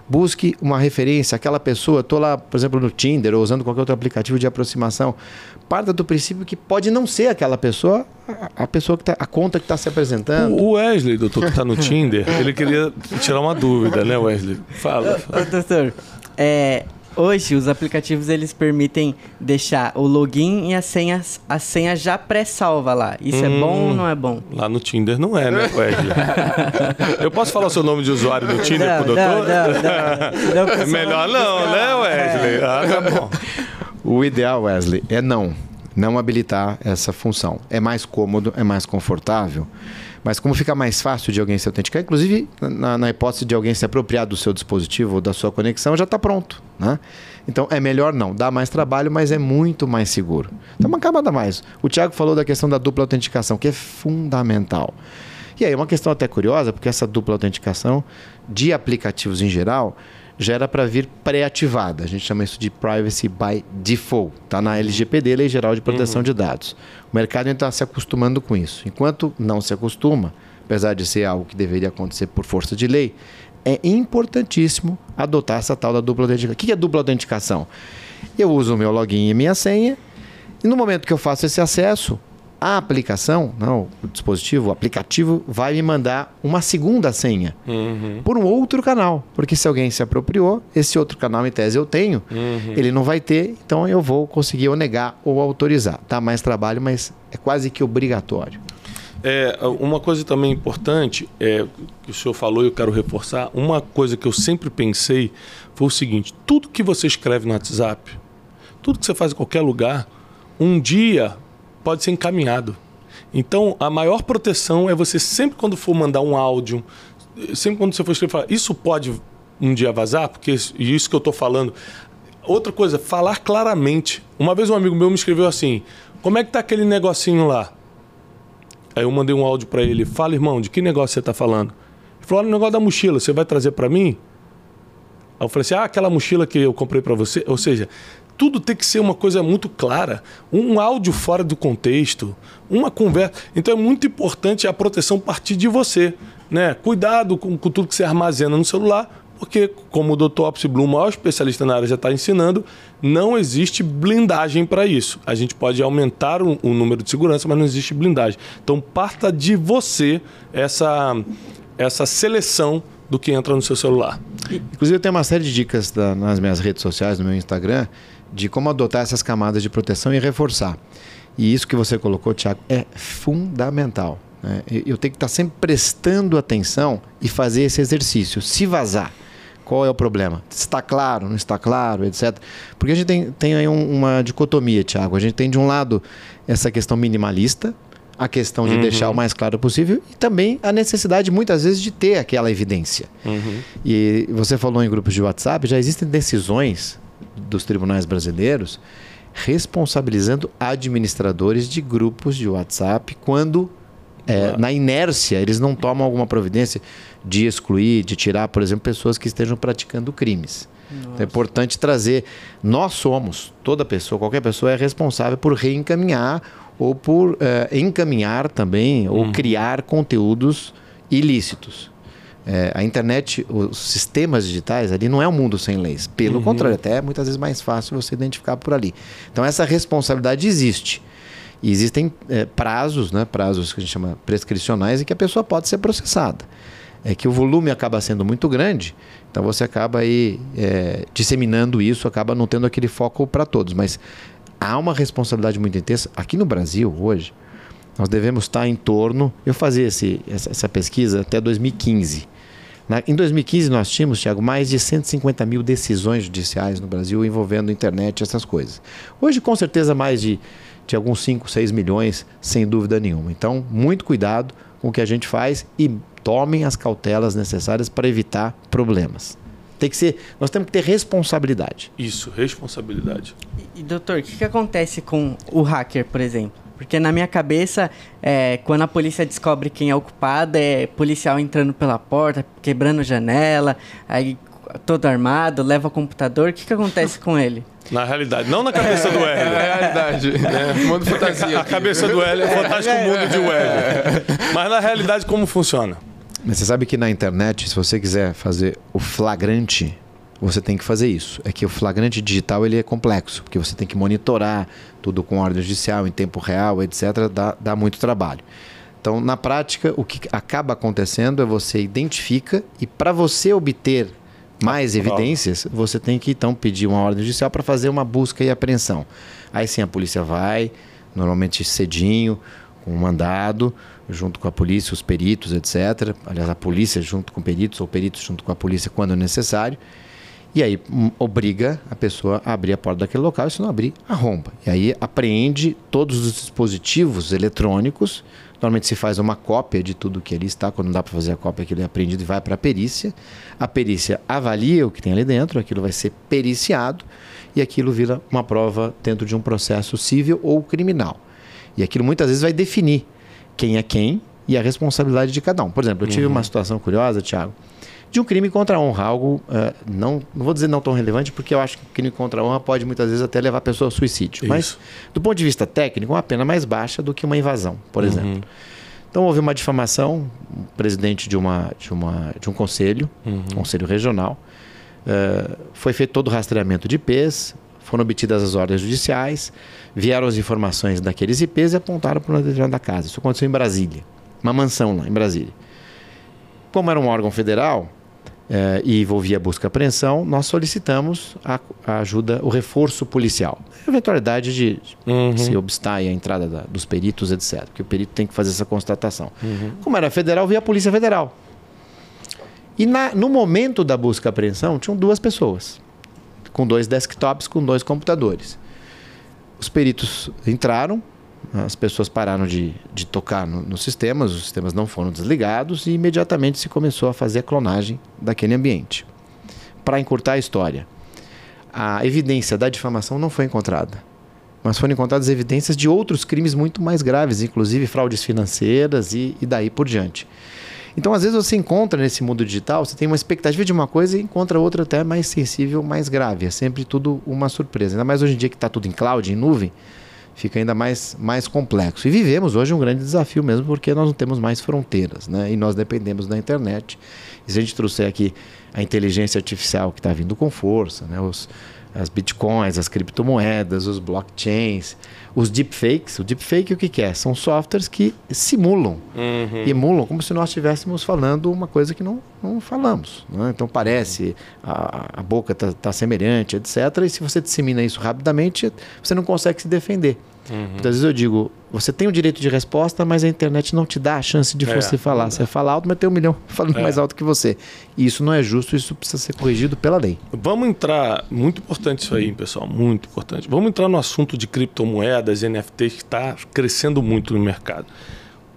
Busque uma referência, aquela pessoa, estou lá, por exemplo, no Tinder ou usando qualquer outro aplicativo de aproximação. Parta do princípio que pode não ser aquela pessoa, a, a pessoa que tá, a conta que está se apresentando. O Wesley, doutor, que tá no Tinder, ele queria tirar uma dúvida, né, Wesley? Fala. Ô, doutor, é, hoje os aplicativos eles permitem deixar o login e a senha, a senha já pré-salva lá. Isso é bom ou não é bom? Lá no Tinder não é, né, Wesley? Eu posso falar o seu nome de usuário no Tinder não, pro não, doutor? não, não. Não, É pessoal, melhor não, né, Wesley? Ah, tá bom. O ideal, Wesley, é não. Não habilitar essa função. É mais cômodo, é mais confortável. Mas como fica mais fácil de alguém se autenticar, inclusive na, na hipótese de alguém se apropriar do seu dispositivo ou da sua conexão, já está pronto. Né? Então é melhor não. Dá mais trabalho, mas é muito mais seguro. Então uma camada mais. O Thiago falou da questão da dupla autenticação, que é fundamental. E aí, uma questão até curiosa, porque essa dupla autenticação de aplicativos em geral já era para vir pré-ativada. A gente chama isso de Privacy by Default. Está na LGPD, Lei Geral de Proteção de Dados. O mercado está se acostumando com isso. Enquanto não se acostuma, apesar de ser algo que deveria acontecer por força de lei, é importantíssimo adotar essa tal da dupla autenticação. O que é dupla autenticação? Eu uso o meu login e minha senha, e no momento que eu faço esse acesso, a aplicação, não, o dispositivo, o aplicativo, vai me mandar uma segunda senha Uhum. por um outro canal. Porque se alguém se apropriou, esse outro canal, em tese, eu tenho, Uhum. ele não vai ter, então eu vou conseguir ou negar ou autorizar. Dá mais trabalho, mas é quase que obrigatório. É, uma coisa também importante, é, que o senhor falou e eu quero reforçar, uma coisa que eu sempre pensei foi o seguinte, tudo que você escreve no WhatsApp, tudo que você faz em qualquer lugar, um dia pode ser encaminhado. Então, a maior proteção é você sempre quando for mandar um áudio, sempre quando você for escrever, falar, isso pode um dia vazar, porque isso- que eu estou falando. Outra coisa, falar claramente. Uma vez um amigo meu me escreveu assim: como é que tá aquele negocinho lá? Aí eu mandei um áudio para ele: fala, irmão, de que negócio você tá falando? Ele falou: olha o negócio da mochila, você vai trazer para mim? Aí eu falei assim: ah, aquela mochila que eu comprei para você. Ou seja, tudo tem que ser uma coisa muito clara. Um áudio fora do contexto, uma conversa. Então é muito importante a proteção partir de você. Né? Cuidado com, com tudo que você armazena no celular, porque, como o Dr. Opsi Bloom, o maior especialista na área, já está ensinando, não existe blindagem para isso. A gente pode aumentar o, o, número de segurança, mas não existe blindagem. Então, parta de você essa, essa seleção do que entra no seu celular. Inclusive, eu tenho uma série de dicas da, nas minhas redes sociais, no meu Instagram, de como adotar essas camadas de proteção e reforçar. E isso que você colocou, Tiago, é fundamental. Né? Eu tenho que estar sempre prestando atenção e fazer esse exercício. Se vazar, qual é o problema? Está claro, não está claro, etc. Porque a gente tem, tem aí um, uma dicotomia, Tiago. A gente tem de um lado essa questão minimalista, a questão de uhum. deixar o mais claro possível e também a necessidade muitas vezes de ter aquela evidência. Uhum. E você falou em grupos de WhatsApp, já existem decisões dos tribunais brasileiros responsabilizando administradores de grupos de WhatsApp quando é, na inércia, eles não tomam alguma providência de excluir, de tirar, por exemplo, pessoas que estejam praticando crimes. Então é importante trazer. Nós somos, toda pessoa, qualquer pessoa é responsável por reencaminhar ou por é, encaminhar também ou uhum. criar conteúdos ilícitos. É, a internet, os sistemas digitais ali não é um mundo sem leis. Pelo uhum. contrário, até é muitas vezes mais fácil você identificar por ali. Então essa responsabilidade existe. E existem é, prazos, né, prazos que a gente chama prescricionais, em que a pessoa pode ser processada. É que o volume acaba sendo muito grande, então você acaba aí é, disseminando isso, acaba não tendo aquele foco para todos. Mas há uma responsabilidade muito intensa. Aqui no Brasil, hoje, nós devemos estar em torno. Eu fazia esse, essa, essa pesquisa até 2015. Na, em 2015, nós tínhamos, Tiago, mais de 150 mil decisões judiciais no Brasil envolvendo internet e essas coisas. Hoje, com certeza, mais de de alguns 5, 6 milhões, sem dúvida nenhuma. Então, muito cuidado com o que a gente faz e tomem as cautelas necessárias para evitar problemas. Tem que ser, nós temos que ter responsabilidade. Isso, responsabilidade. E, e doutor, o que, que acontece com o hacker, por exemplo? Porque na minha cabeça, é, quando a polícia descobre quem é o culpado, é policial entrando pela porta, quebrando janela, aí todo armado, leva computador. O que, que acontece com ele? Na realidade, não na cabeça do Hélio. Na realidade. É. Mundo fantasia. A cabeça do Hélio é fantástico é. mundo de Hélio. Mas na realidade, como funciona? Mas você sabe que na internet, se você quiser fazer o flagrante, você tem que fazer isso. É que o flagrante digital ele é complexo, porque você tem que monitorar tudo com ordem judicial, em tempo real, etc. Dá, dá muito trabalho. Então, na prática, o que acaba acontecendo é você identifica e para você obter mais evidências, você tem que então pedir uma ordem judicial para fazer uma busca e apreensão. Aí sim a polícia vai, normalmente cedinho, com um mandado, junto com a polícia, os peritos, etc. Aliás, a polícia junto com peritos ou peritos junto com a polícia quando necessário. E aí hum, obriga a pessoa a abrir a porta daquele local e se não abrir, arromba. E aí apreende todos os dispositivos eletrônicos Normalmente se faz uma cópia de tudo que ali está, quando não dá para fazer a cópia, aquilo é apreendido e vai para a perícia. A perícia avalia o que tem ali dentro, aquilo vai ser periciado e aquilo vira uma prova dentro de um processo civil ou criminal. E aquilo muitas vezes vai definir quem é quem e a responsabilidade de cada um. Por exemplo, eu tive uhum. uma situação curiosa, Tiago de um crime contra a honra, algo uh, não, não vou dizer não tão relevante, porque eu acho que o crime contra a honra pode muitas vezes até levar a pessoa ao suicídio. Isso. Mas, do ponto de vista técnico, uma pena mais baixa do que uma invasão, por uhum. exemplo. Então houve uma difamação, um presidente de, uma, de, uma, de um conselho, uhum. conselho regional, uh, foi feito todo o rastreamento de IPs, foram obtidas as ordens judiciais, vieram as informações daqueles IPs e apontaram para uma determinada casa. Isso aconteceu em Brasília, uma mansão lá em Brasília. Como era um órgão federal, eh, e envolvia busca e apreensão, nós solicitamos a, a, ajuda, o reforço policial. Eventualidade de uhum. se obstar a entrada da, dos peritos, etc. Porque o perito tem que fazer essa constatação. Uhum. Como era federal, via a Polícia Federal. E na, no momento da busca e apreensão, tinham duas pessoas, com dois desktops, com dois computadores. Os peritos entraram, as pessoas pararam de, de tocar nos no sistemas, os sistemas não foram desligados e imediatamente se começou a fazer a clonagem daquele ambiente. Para encurtar a história, a evidência da difamação não foi encontrada, mas foram encontradas evidências de outros crimes muito mais graves, inclusive fraudes financeiras e, e daí por diante. Então, às vezes, você encontra nesse mundo digital, você tem uma expectativa de uma coisa e encontra outra até mais sensível, mais grave. É sempre tudo uma surpresa. Ainda mais hoje em dia que está tudo em cloud, em nuvem, fica ainda mais, mais complexo. E vivemos hoje um grande desafio mesmo, porque nós não temos mais fronteiras, né? E nós dependemos da internet. E se a gente trouxer aqui a inteligência artificial que está vindo com força, né? Os, as bitcoins, as criptomoedas, os blockchains, os deepfakes. O deepfake o que, que é? São softwares que simulam, Uhum. emulam, como se nós estivéssemos falando uma coisa que não, não falamos. né? Então parece, a, a boca está tá semelhante, etc. E se você dissemina isso rapidamente, você não consegue se defender. Muitas vezes eu digo, você tem o direito de resposta, mas a internet não te dá a chance de É. você falar. Você fala alto, mas tem um milhão falando É. mais alto que você. E isso não é justo, isso precisa ser corrigido pela lei. Vamos entrar, muito importante isso aí, hein, pessoal, muito importante. Vamos entrar no assunto de criptomoedas, NFTs, que está crescendo muito no mercado.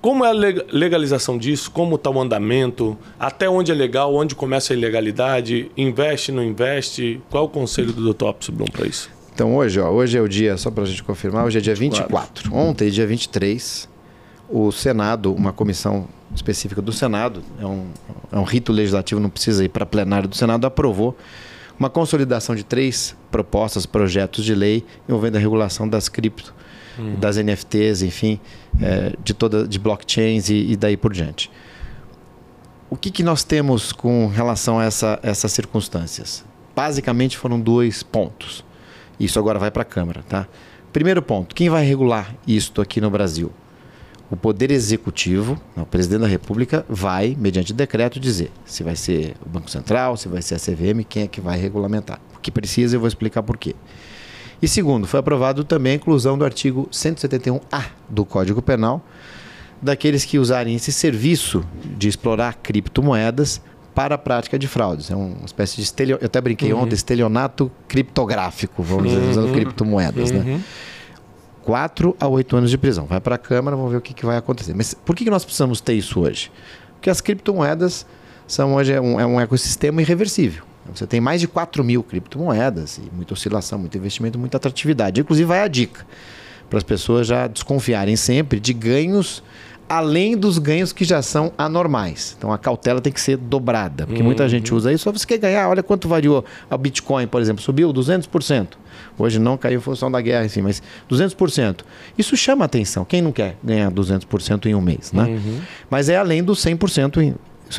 Como é a leg- legalização disso? Como está o andamento? Até onde é legal? Onde começa a ilegalidade? Investe, não investe? Qual é o conselho do Dr. Opsblum para isso? Então hoje, ó, hoje é o dia, só para a gente confirmar, hoje é dia 24. Ontem, dia 23, o Senado, uma comissão específica do Senado, é um, é um rito legislativo, não precisa ir para plenário do Senado, aprovou uma consolidação de três propostas, projetos de lei envolvendo a regulação das cripto, das NFTs, enfim, é, de toda de blockchains e, e daí por diante. O que, que nós temos com relação a essa, essas circunstâncias? Basicamente foram dois pontos. Isso agora vai para a Câmara, tá? Primeiro ponto, quem vai regular isto aqui no Brasil? O Poder Executivo, o Presidente da República, vai, mediante decreto, dizer se vai ser o Banco Central, se vai ser a CVM, quem é que vai regulamentar. O que precisa, eu vou explicar por quê. E segundo, foi aprovado também a inclusão do artigo 171A do Código Penal, daqueles que usarem esse serviço de explorar criptomoedas para a prática de fraudes. É uma espécie de estelio... eu até brinquei ontem, estelionato criptográfico, vamos dizer, usando criptomoedas, né? 4 a 8 anos de prisão. Vai para a Câmara, vamos ver o que, que vai acontecer. Mas por que, que nós precisamos ter isso hoje? Porque as criptomoedas são hoje é um, é um ecossistema irreversível. Você tem mais de 4 mil criptomoedas e muita oscilação, muito investimento, muita atratividade. Inclusive, vai a dica para as pessoas já desconfiarem sempre de ganhos além dos ganhos que já são anormais. Então a cautela tem que ser dobrada, porque muita gente usa isso. Só você quer ganhar, olha quanto variou a Bitcoin, por exemplo, subiu 200%. Hoje não caiu em função da guerra, assim, mas 200%. Isso chama atenção. Quem não quer ganhar 200% em um mês, né? Mas é além do 100% em,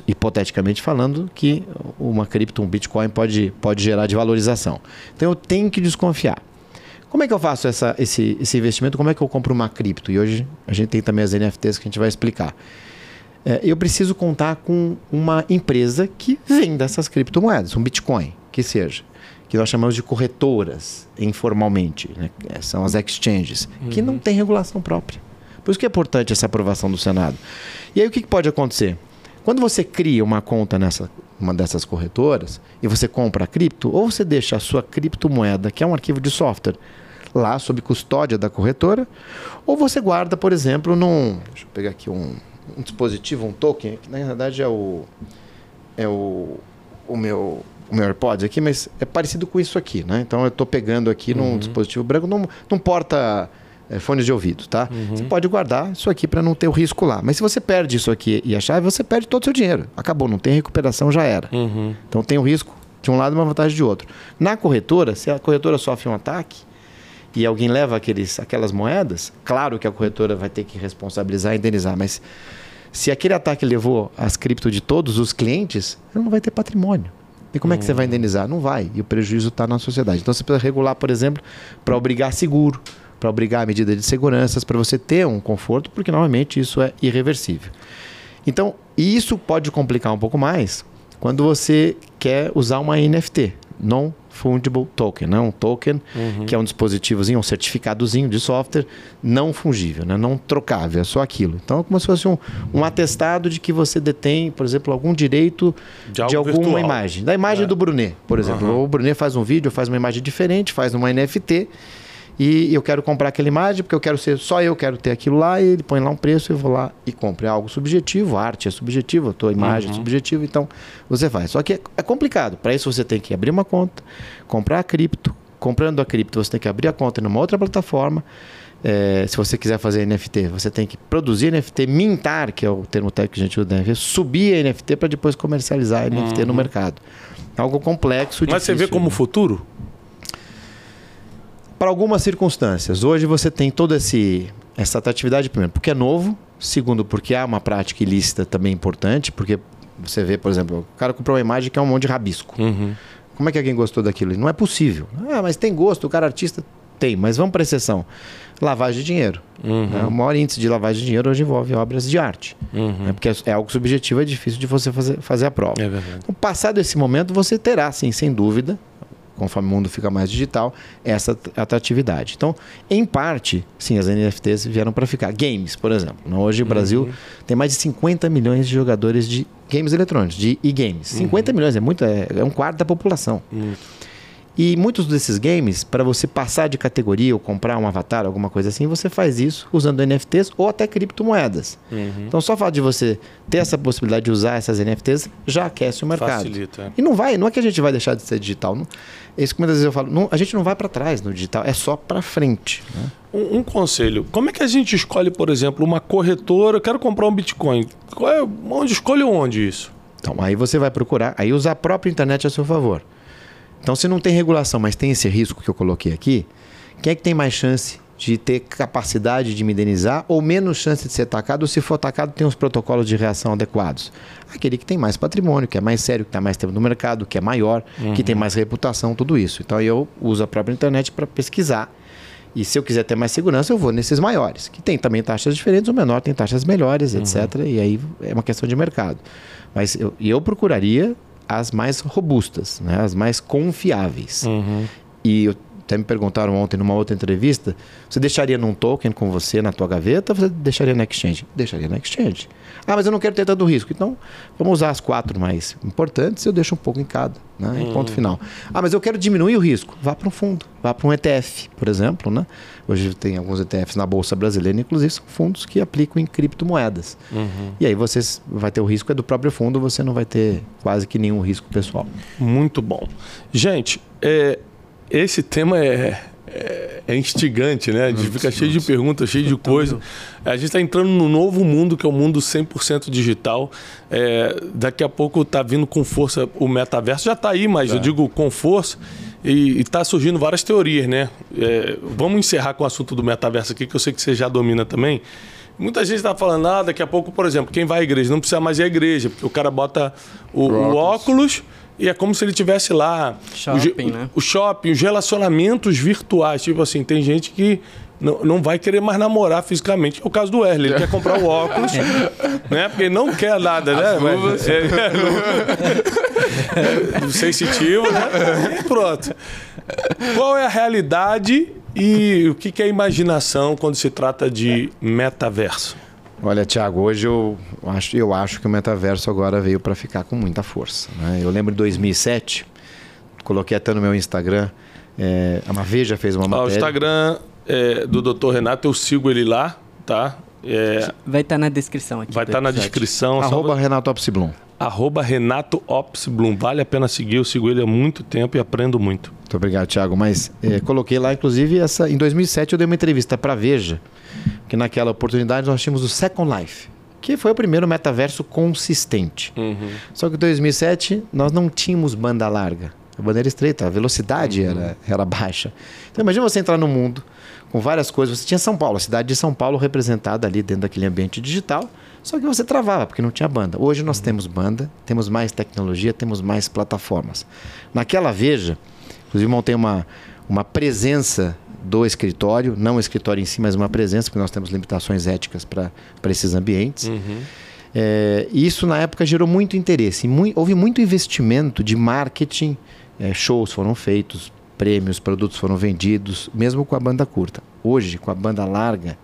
hipoteticamente falando, que uma cripto, um Bitcoin pode, pode gerar de valorização. Então eu tenho que desconfiar. Como é que eu faço essa, esse, esse investimento? Como é que eu compro uma cripto? E hoje a gente tem também as NFTs que a gente vai explicar. É, eu preciso contar com uma empresa que venda essas criptomoedas, um Bitcoin, que seja. Que nós chamamos de corretoras, informalmente. Né? É, São as exchanges, que não tem regulação própria. Por isso que é importante essa aprovação do Senado. E aí o que que pode acontecer? Quando você cria uma conta nessa uma dessas corretoras e você compra a cripto, ou você deixa a sua criptomoeda, que é um arquivo de software, lá sob custódia da corretora, ou você guarda, por exemplo, num. Deixa eu pegar aqui um, um dispositivo, um token, que na verdade é o. É o, o meu. O meu AirPods aqui, mas é parecido com isso aqui, né? Então eu estou pegando aqui num dispositivo branco, num, num porta é, fones de ouvido, tá? Você pode guardar isso aqui para não ter o risco lá. Mas se você perde isso aqui e a chave, você perde todo o seu dinheiro. Acabou, não tem recuperação, já era. Uhum. Então tem o risco de um lado e uma vantagem de outro. Na corretora, se a corretora sofre um ataque e alguém leva aqueles, aquelas moedas, claro que a corretora vai ter que responsabilizar e indenizar, mas se aquele ataque levou as cripto de todos os clientes, ela não vai ter patrimônio. E como é que você vai indenizar? Não vai. E o prejuízo está na sociedade. Então você precisa regular, por exemplo, para obrigar seguro, para obrigar a medida de seguranças, para você ter um conforto, porque novamente isso é irreversível. Então, isso pode complicar um pouco mais quando você quer usar uma NFT, non-fungible token, né? um token que é um dispositivozinho, um certificadozinho de software não fungível, né? não trocável, é só aquilo. Então é como se fosse um, um atestado de que você detém, por exemplo, algum direito De de, alguma virtual. imagem. Da imagem É. do Brunet, por exemplo. O Brunet faz um vídeo, faz uma imagem diferente, faz uma NFT e eu quero comprar aquela imagem porque eu quero ser só eu quero ter aquilo lá e ele põe lá um preço eu vou lá e compro. É algo subjetivo, a arte é subjetiva, a tua imagem é subjetiva, então você faz. Só que é, é complicado. Para isso você tem que abrir uma conta, comprar a cripto, comprando a cripto, você tem que abrir a conta numa outra plataforma. É, se você quiser fazer NFT, você tem que produzir NFT, mintar, que é o termo técnico que a gente usa, NFT, subir a NFT para depois comercializar a NFT Uhum. no mercado. Algo complexo. Mas você vê difícil, como né? futuro? Para algumas circunstâncias. Hoje você tem toda esse, essa atratividade, primeiro, porque é novo. Segundo, porque há uma prática ilícita também importante. Porque você vê, por exemplo, o cara comprou uma imagem que é um monte de rabisco. Uhum. Como é que alguém gostou daquilo? Não é possível. Ah, mas tem gosto, o cara artista tem. Mas vamos para exceção. Lavagem de dinheiro. Uhum. né? O maior índice de lavagem de dinheiro hoje envolve obras de arte. Uhum. né? Porque é algo subjetivo, é difícil de você fazer, fazer a prova. É verdade. Então, passado esse momento, você terá, sim, sem dúvida, conforme o mundo fica mais digital, essa at- atratividade. Então, em parte, sim, as NFTs vieram para ficar. Games, por exemplo. Hoje o Brasil tem mais de 50 milhões de jogadores de games eletrônicos, de e-games. 50 milhões é muito, é, é um quarto da população. Muito. E muitos desses games, para você passar de categoria ou comprar um avatar, alguma coisa assim, você faz isso usando NFTs ou até criptomoedas. Uhum. Então, só o fato de você ter essa possibilidade de usar essas NFTs já aquece o mercado. Facilita. é. E não vai, não é que a gente vai deixar de ser digital. Não, é isso que muitas vezes eu falo. não- a gente não vai para trás no digital, é só para frente. né? Um, um conselho. Como é que a gente escolhe, por exemplo, uma corretora? Eu quero comprar um Bitcoin. Qual é, onde escolhe onde isso? Então, aí você vai procurar, aí usar a própria internet a seu favor. Então, se não tem regulação, mas tem esse risco que eu coloquei aqui, quem é que tem mais chance de ter capacidade de me indenizar ou menos chance de ser atacado? Ou se for atacado, tem os protocolos de reação adequados? Aquele que tem mais patrimônio, que é mais sério, que está mais tempo no mercado, que é maior, que tem mais reputação, tudo isso. Então, eu uso a própria internet para pesquisar. E se eu quiser ter mais segurança, eu vou nesses maiores, que tem também taxas diferentes, o menor tem taxas melhores, etc. E aí é uma questão de mercado. Mas eu, eu procuraria as mais robustas, né? as mais confiáveis. E eu, até me perguntaram ontem numa outra entrevista, você deixaria num token com você na tua gaveta ou você deixaria na exchange? Deixaria na exchange. Ah, mas eu não quero ter tanto risco. Então, vamos usar as quatro mais importantes, eu deixo um pouco em cada, né? Em ponto final. Ah, mas eu quero diminuir o risco. Vá para um fundo, vá para um ETF, por exemplo, né? Hoje tem alguns ETFs na Bolsa Brasileira, inclusive são fundos que aplicam em criptomoedas. E aí você vai ter o risco é do próprio fundo, você não vai ter quase que nenhum risco pessoal. Muito bom. Gente, é, esse tema é, é, é instigante, né? A gente fica cheio de perguntas, cheio de coisa. A gente está entrando no novo mundo, que é o mundo 100% digital. É, daqui a pouco está vindo com força o metaverso. Já está aí, mas eu digo com força. E está surgindo várias teorias, né? É, vamos encerrar com o assunto do metaverso aqui, que eu sei que você já domina também. Muita gente está falando, ah, daqui a pouco, por exemplo, quem vai à igreja não precisa mais ir à igreja, porque o cara bota o, o óculos e é como se ele tivesse lá o, Shopping, né? o shopping, os relacionamentos virtuais. Tipo assim, tem gente que não, não vai querer mais namorar fisicamente. É o caso do Wesley, ele quer comprar o óculos, né? Porque ele não quer nada, né? Mas- é, é, é, sensitivo, né? E pronto. Qual é a realidade e o que que é imaginação quando se trata de metaverso? Olha, Thiago, hoje eu acho, eu acho que o metaverso agora veio para ficar com muita força. né? Eu lembro em 2007, coloquei até no meu Instagram, é, a Veja fez uma Ó, o matéria. Instagram é, do Dr. Renato, eu sigo ele lá, tá? É, Vai estar na descrição aqui. vai estar na episódio. descrição. só Arroba Renato Opsblum. arroba Renato Ops Bloom. Vale a pena seguir, eu sigo ele há muito tempo e aprendo muito. Muito obrigado, Thiago. Mas é, coloquei lá, inclusive, essa. Em 2007 eu dei uma entrevista para Veja, que naquela oportunidade nós tínhamos o Second Life, que foi o primeiro metaverso consistente. Só que em 2007 nós não tínhamos banda larga. A banda era estreita, a velocidade era, era baixa. Então imagina você entrar no mundo com várias coisas. Você tinha São Paulo, a cidade de São Paulo representada ali dentro daquele ambiente digital, só que você travava, porque não tinha banda. Hoje nós temos banda, temos mais tecnologia, temos mais plataformas. Naquela Veja, inclusive montei uma, uma presença do escritório, não o escritório em si, mas uma presença, porque nós temos limitações éticas para esses ambientes. É, e isso na época gerou muito interesse. E mui- houve muito investimento de marketing, é, shows foram feitos, prêmios, produtos foram vendidos, mesmo com a banda curta. Hoje, com a banda larga,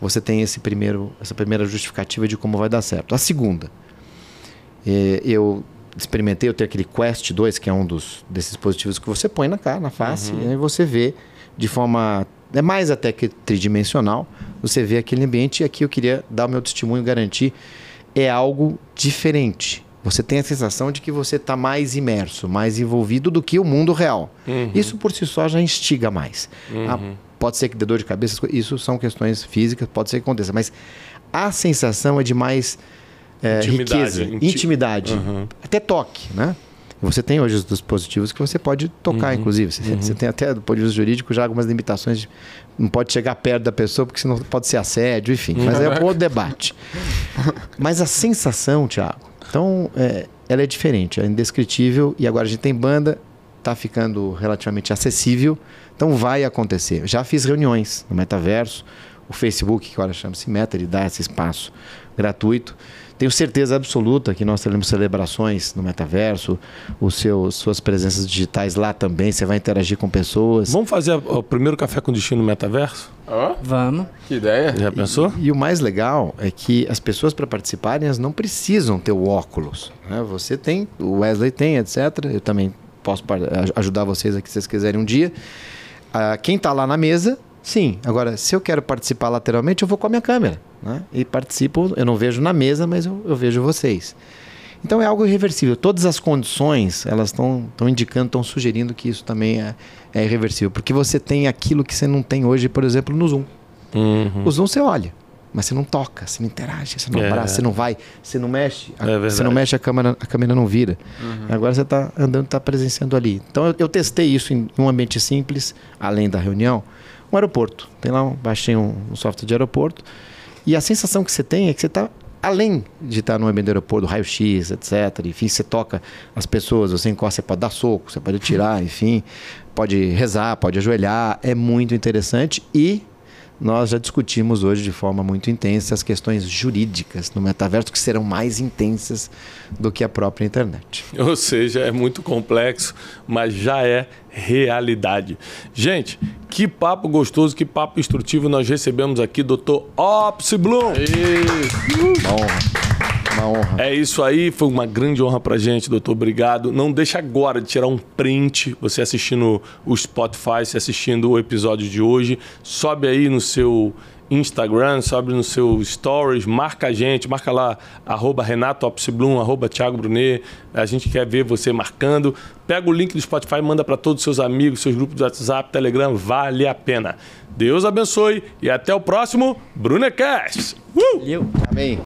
você tem esse primeiro, essa primeira justificativa de como vai dar certo. A segunda, é, eu experimentei, eu tenho aquele Quest 2, que é um dos desses dispositivos que você põe na cara, na face, e aí você vê de forma é mais até que tridimensional, você vê aquele ambiente e aqui eu queria dar o meu testemunho e garantir é algo diferente. Você tem a sensação de que você está mais imerso, mais envolvido do que o mundo real. Uhum. Isso por si só já instiga mais. Ah, pode ser que dê dor de cabeça, isso são questões físicas, pode ser que aconteça, mas a sensação é de mais é, Intimidade. riqueza, Inti- intimidade, Uhum. até toque, né? Você tem hoje os dispositivos que você pode tocar, Uhum. inclusive. Você, você tem até, do ponto de vista jurídico, já algumas limitações. De, não pode chegar perto da pessoa, porque senão pode ser assédio, enfim. Mas é um outro debate. Mas a sensação, Thiago, então, é, ela é diferente, é indescritível. E agora a gente tem banda, tá ficando relativamente acessível. Então vai acontecer. Já fiz reuniões no metaverso. O Facebook, que agora chama-se Meta, ele dá esse espaço gratuito. Tenho certeza absoluta que nós teremos celebrações no metaverso, os seus, suas presenças digitais lá também. Você vai interagir com pessoas. Vamos fazer o primeiro café com destino no metaverso? Ó, Vamos. que ideia. Já pensou? E o mais legal é que as pessoas para participarem elas não precisam ter o óculos. né? Você tem, o Wesley tem, etc. Eu também posso ajudar vocês aqui se vocês quiserem um dia. Ah, quem está lá na mesa, sim. Agora, se eu quero participar lateralmente, eu vou com a minha câmera. Né? E participo, eu não vejo na mesa, mas eu, eu vejo vocês. Então é algo irreversível. Todas as condições, elas estão indicando, estão sugerindo que isso também é, é irreversível. Porque você tem aquilo que você não tem hoje, por exemplo, no Zoom. Uhum. O Zoom você olha, mas você não toca, você não interage, você não É. abraça, você não vai, você não mexe. a- É você não mexe, a câmera, a câmera não vira. Agora você está andando, está presenciando ali. Então eu, eu testei isso em um ambiente simples, além da reunião, um aeroporto. Tem lá, um, baixei um, um software de aeroporto. E a sensação que você tem é que você está além de estar no ambiente do aeroporto, raio-x, etc. Enfim, você toca as pessoas, você encosta, você pode dar soco, você pode tirar, enfim, pode rezar, pode ajoelhar. É muito interessante e nós já discutimos hoje de forma muito intensa as questões jurídicas no metaverso que serão mais intensas do que a própria internet. Ou seja, é muito complexo, mas já é realidade. Gente, que papo gostoso, que papo instrutivo nós recebemos aqui, Dr. Opsi Bloom. Uma honra. Uma honra. É isso aí, foi uma grande honra pra gente, doutor. Obrigado. Não deixa agora de tirar um print, você assistindo o Spotify, você assistindo o episódio de hoje. Sobe aí no seu Instagram, sobe no seu Stories, marca a gente, marca lá, arroba Renato Opsblum, arroba Thiago Brunet. A gente quer ver você marcando. Pega o link do Spotify manda para todos os seus amigos, seus grupos de WhatsApp, Telegram, vale a pena. Deus abençoe e até o próximo Brunecast. Uh! Valeu. Amém.